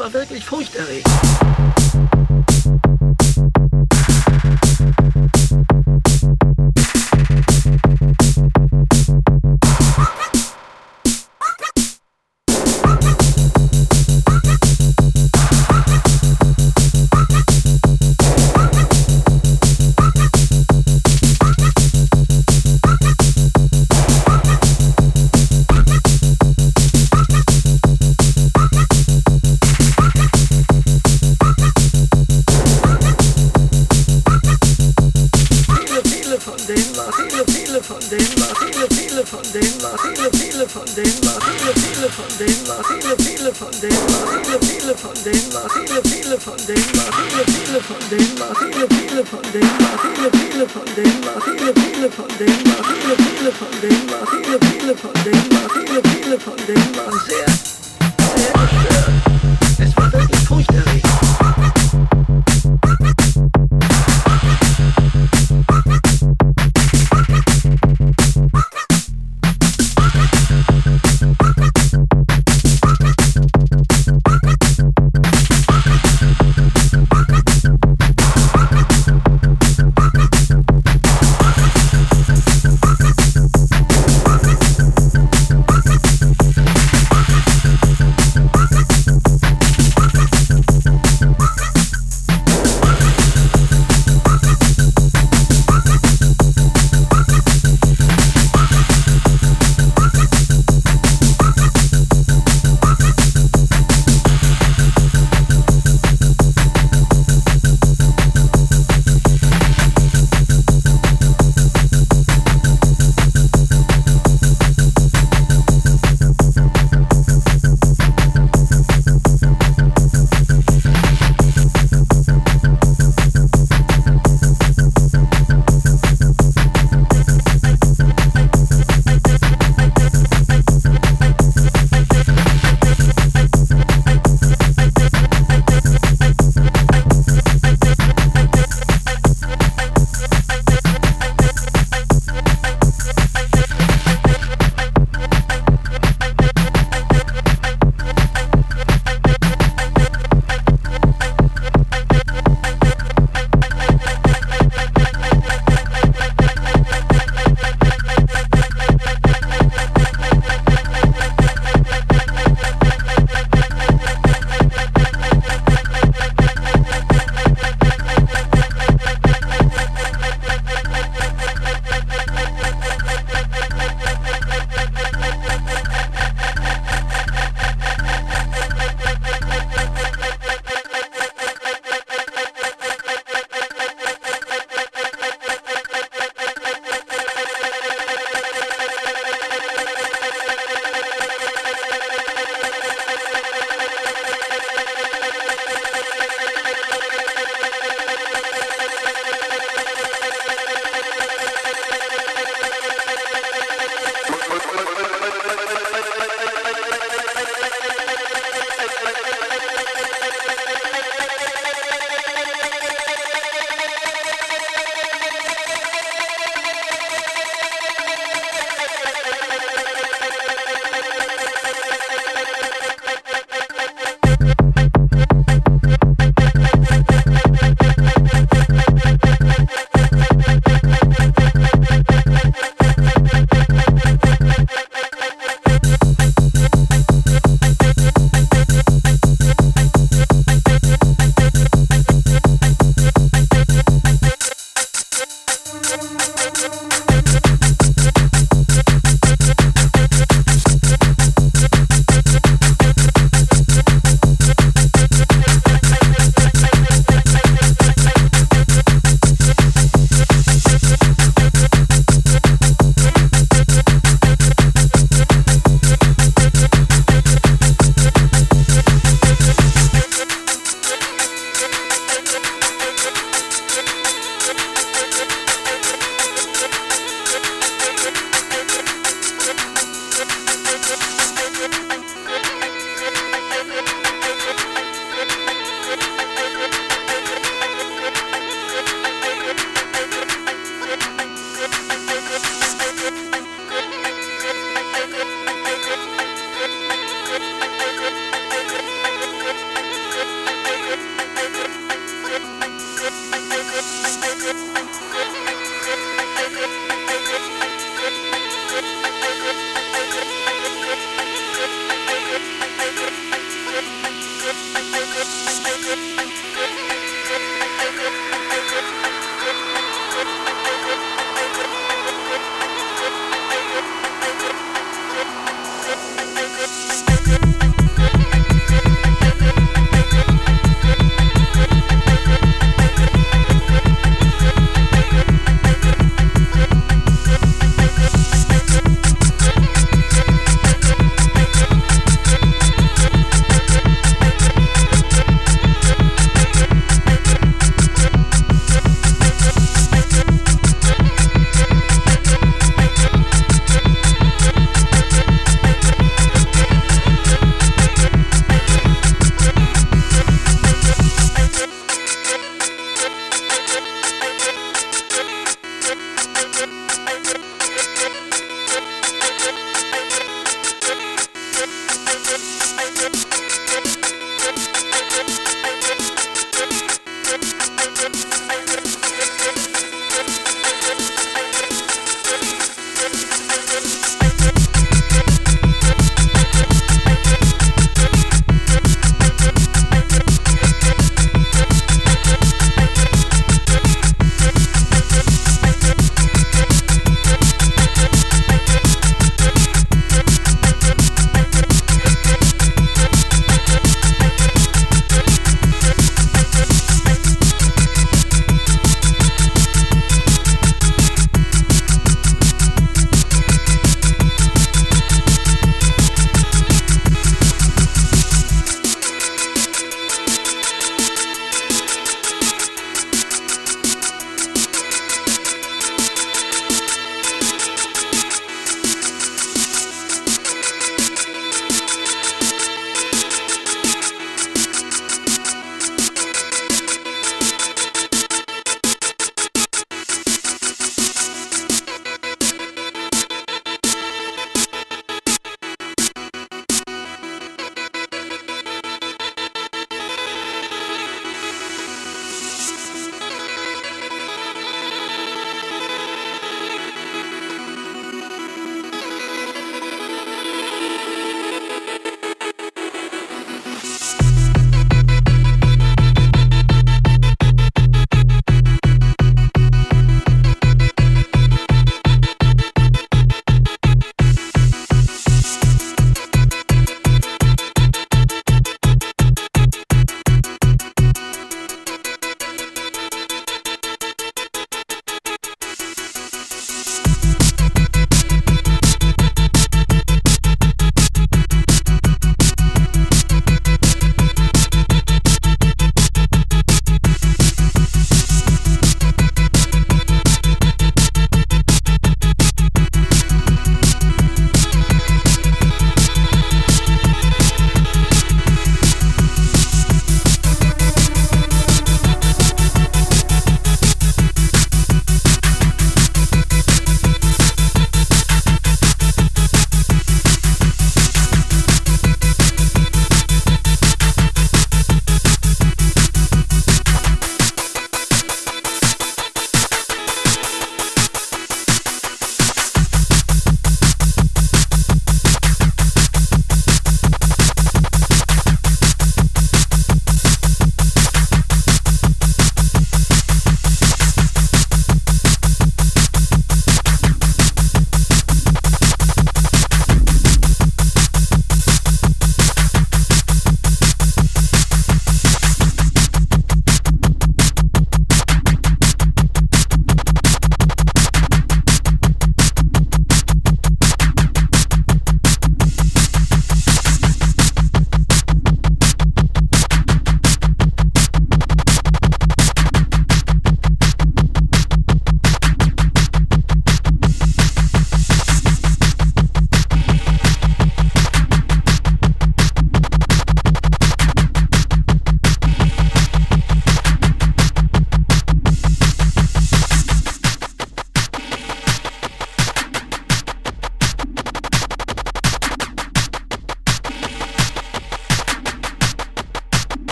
war wirklich furchterregend. von denen war, viele, viele von denen war, viele, viele von denen war, viele, viele von denen war sehr.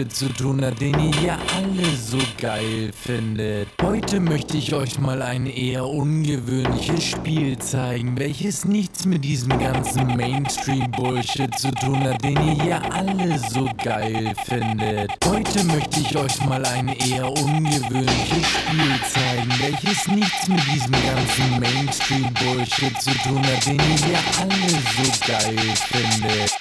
Mainstream-Bullshit zu tun hat, den ihr ja alle so geil findet. Heute möchte ich euch mal ein eher ungewöhnliches Spiel zeigen, welches nichts mit diesem ganzen Mainstream-Bullshit zu tun hat, den ihr ja alle so geil findet. Heute möchte ich euch mal ein eher ungewöhnliches Spiel zeigen, welches nichts mit diesem ganzen Mainstream-Bullshit zu tun hat, den ihr ja alle so geil findet.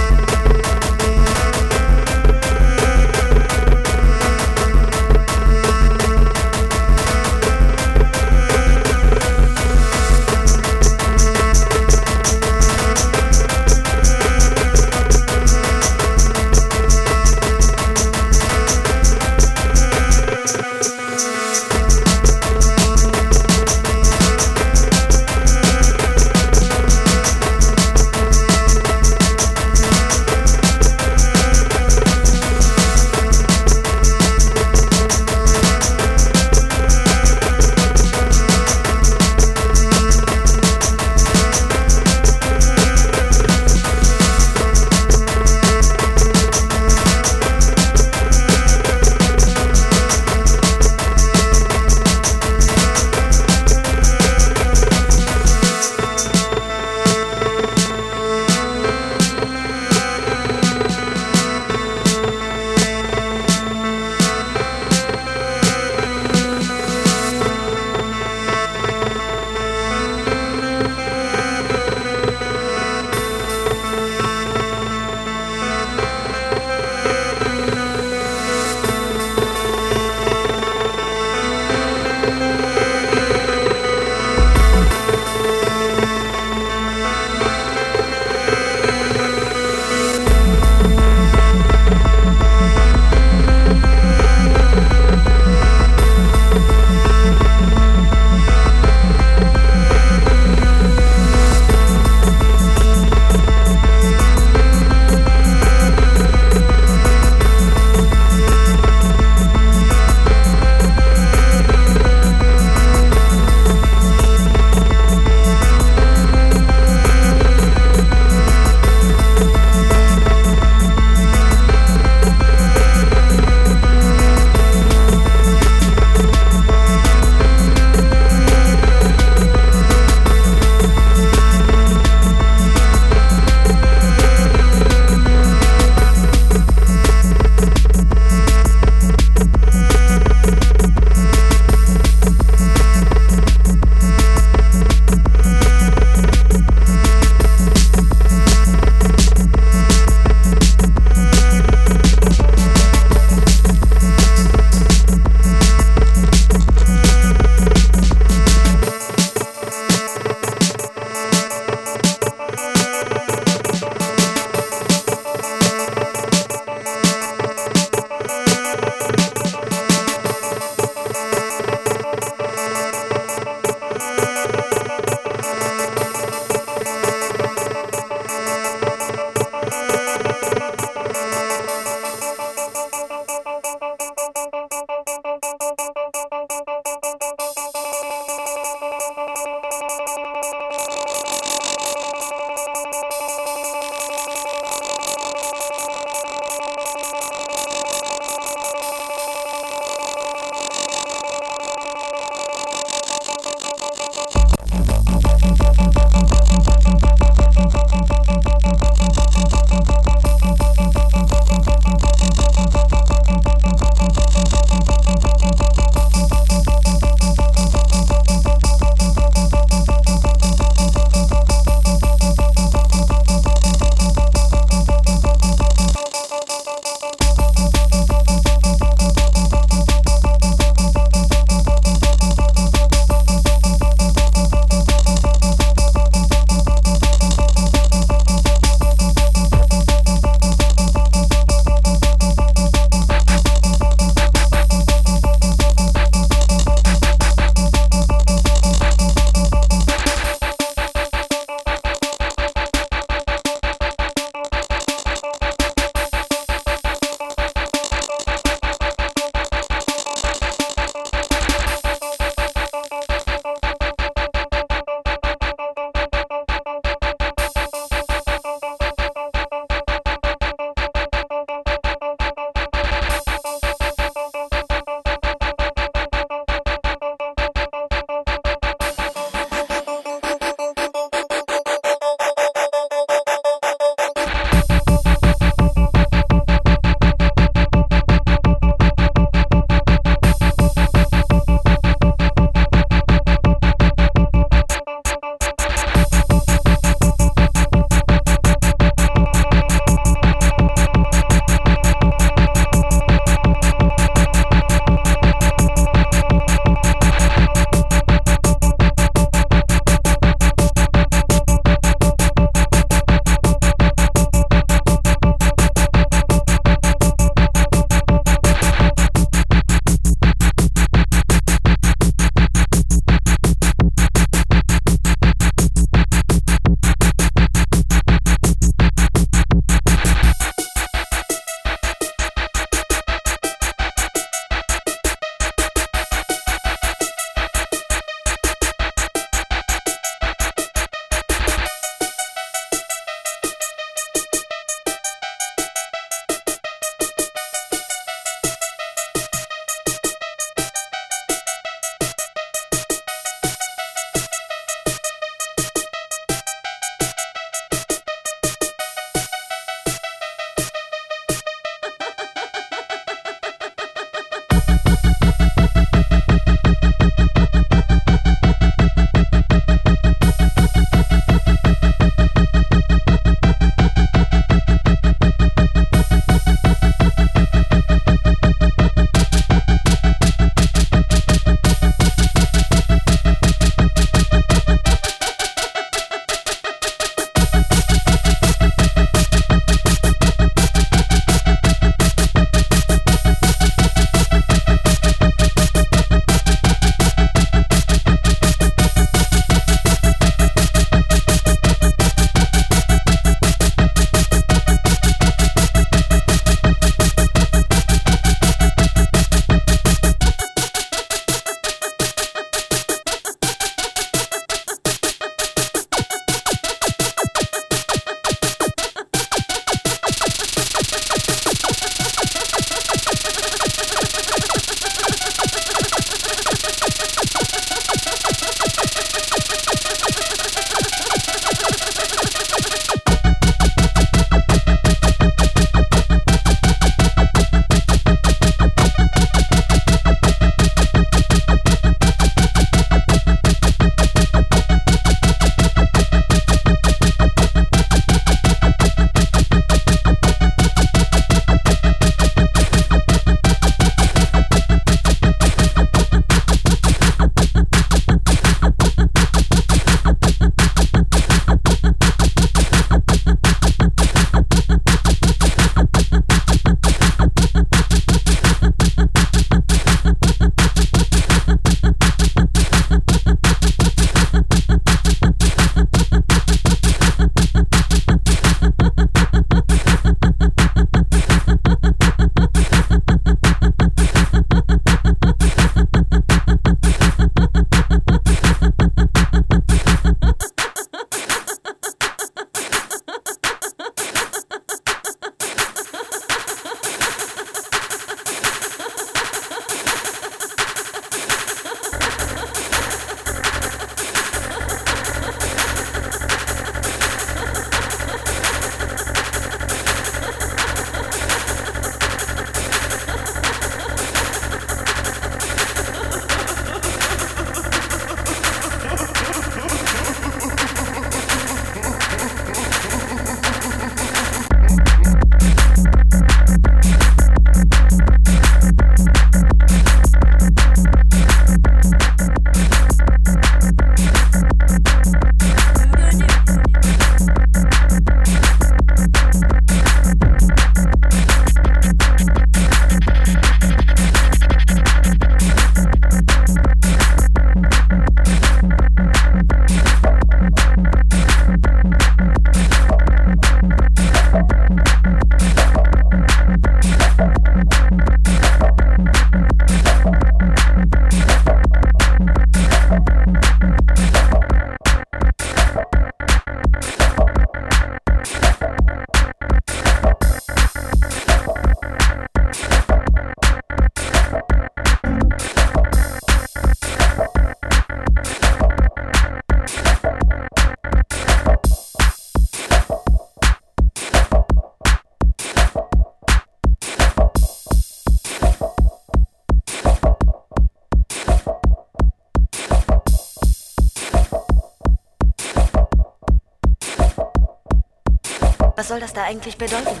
Das da eigentlich bedeuten?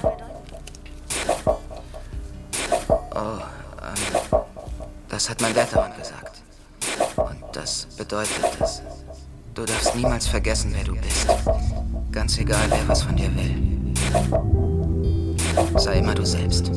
Oh, ähm, das hat mein dauernd gesagt. Und das bedeutet, dass du darfst niemals vergessen, wer du bist. Ganz egal, wer was von dir will. Sei immer du selbst.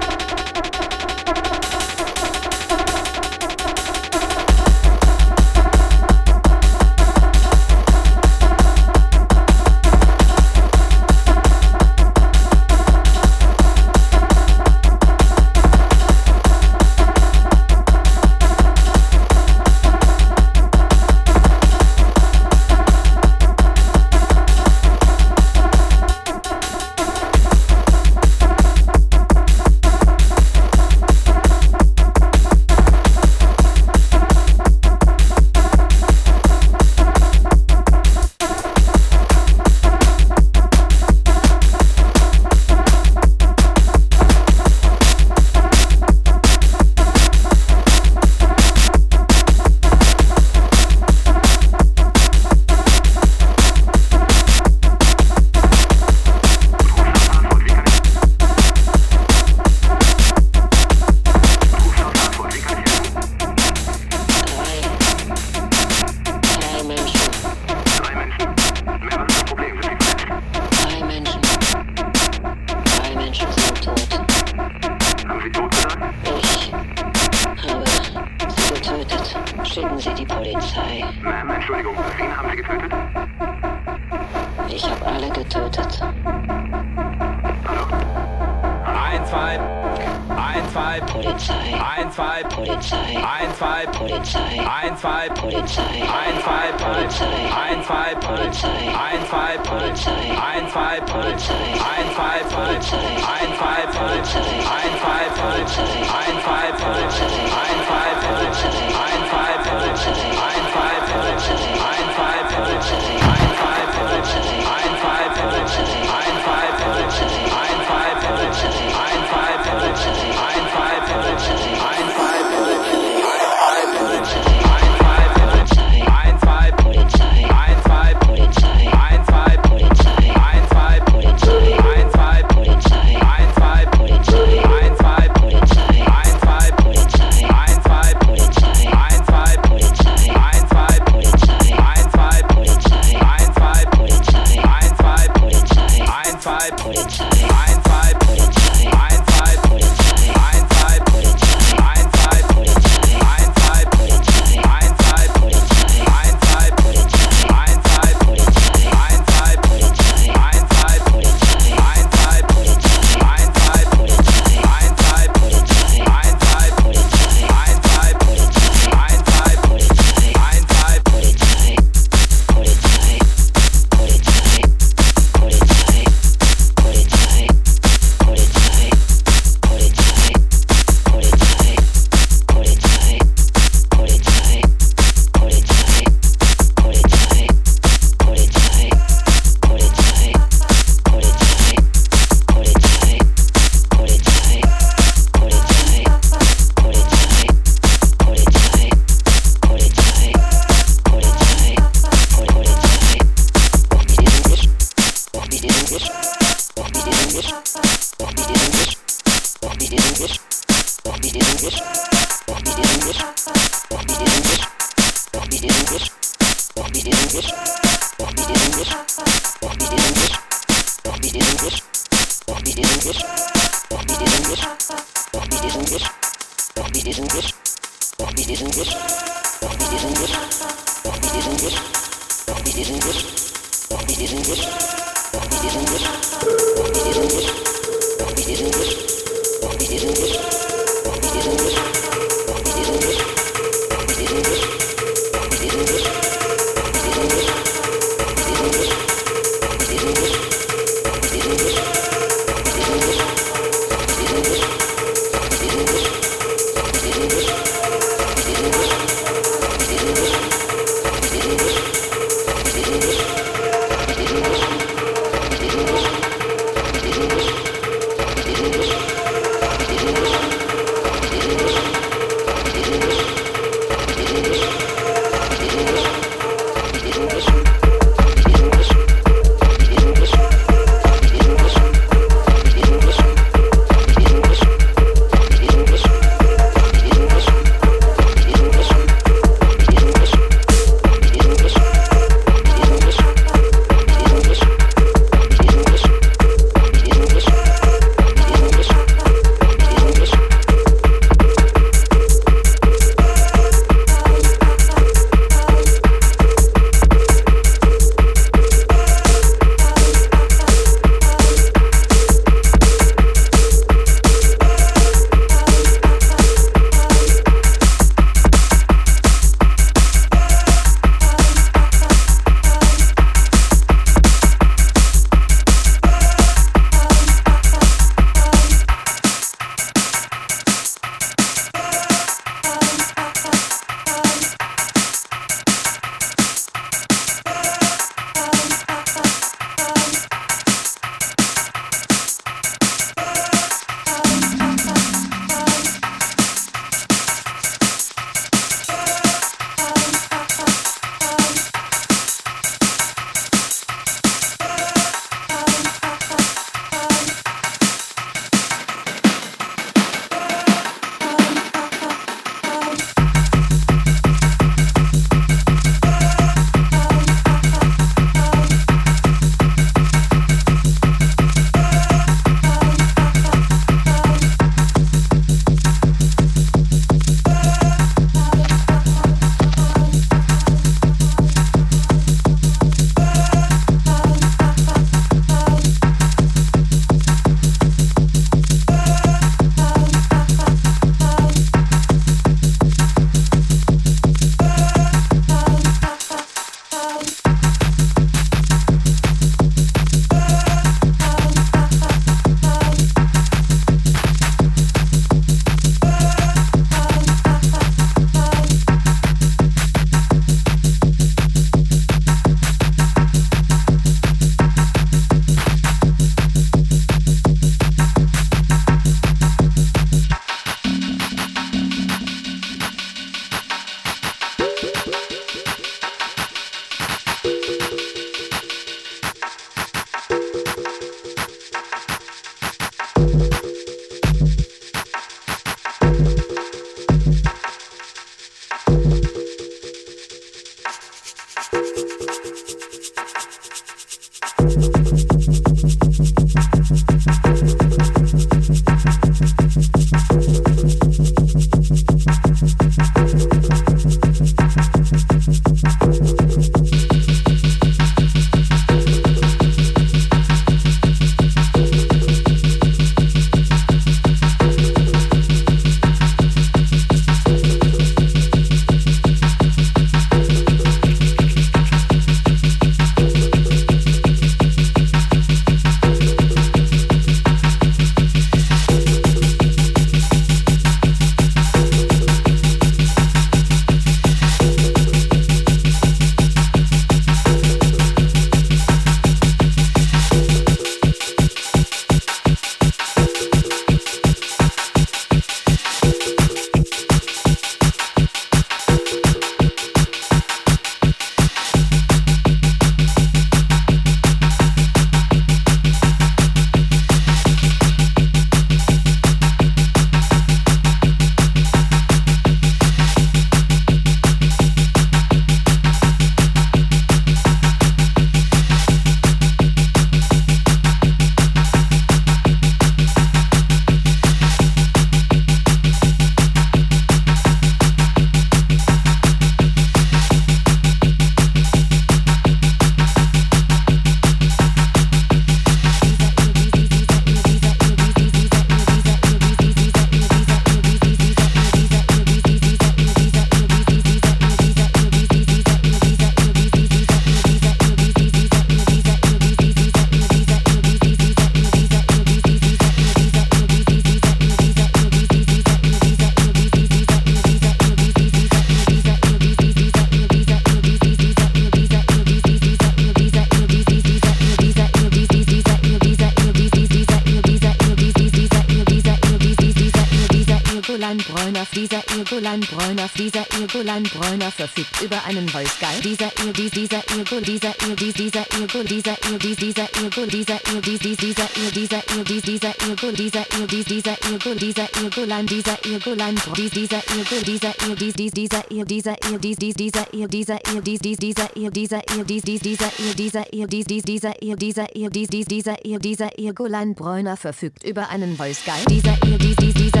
Fräulein Bräuner verfügt über einen Wolfgang. Dieser ihr, dies, dieser ihr, gut, dieser ihr, dies, dieser ihr, gut, dieser ihr, dies, dieser ihr, gut, dieser ihr, dies, dies, dieser ihr, dieser ihr, dies, dieser ihr, gut, dieser ihr, dies, dieser ihr, gut, dieser ihr, Gulein, dieser ihr, dieser ihr dies, dieser ihr, gut, dieser ihr, dieser ihr dies, dieser ihr, dieser ihr, dies, dies, dieser ihr, dieser ihr, dies, dies, dieser ihr, dieser ihr, dies, dies, dieser ihr, dieser ihr, dies, dies, dieser ihr, dieser ihr, dies, dies, dieser ihr, dieser ihr, Gulein Bräuner verfügt über einen Wolfsgeil. Dieser ihr, dies, dies, dieser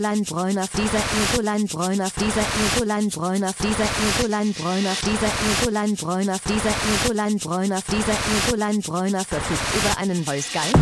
Irgoland Bräuner, dieser Irgoland Bräuner, dieser Irgoland Bräuner, dieser Irgoland Bräuner, dieser Irgoland Bräuner, dieser Irgoland Bräuner, dieser Irgoland Bräuner verfügt über einen Voice Guide.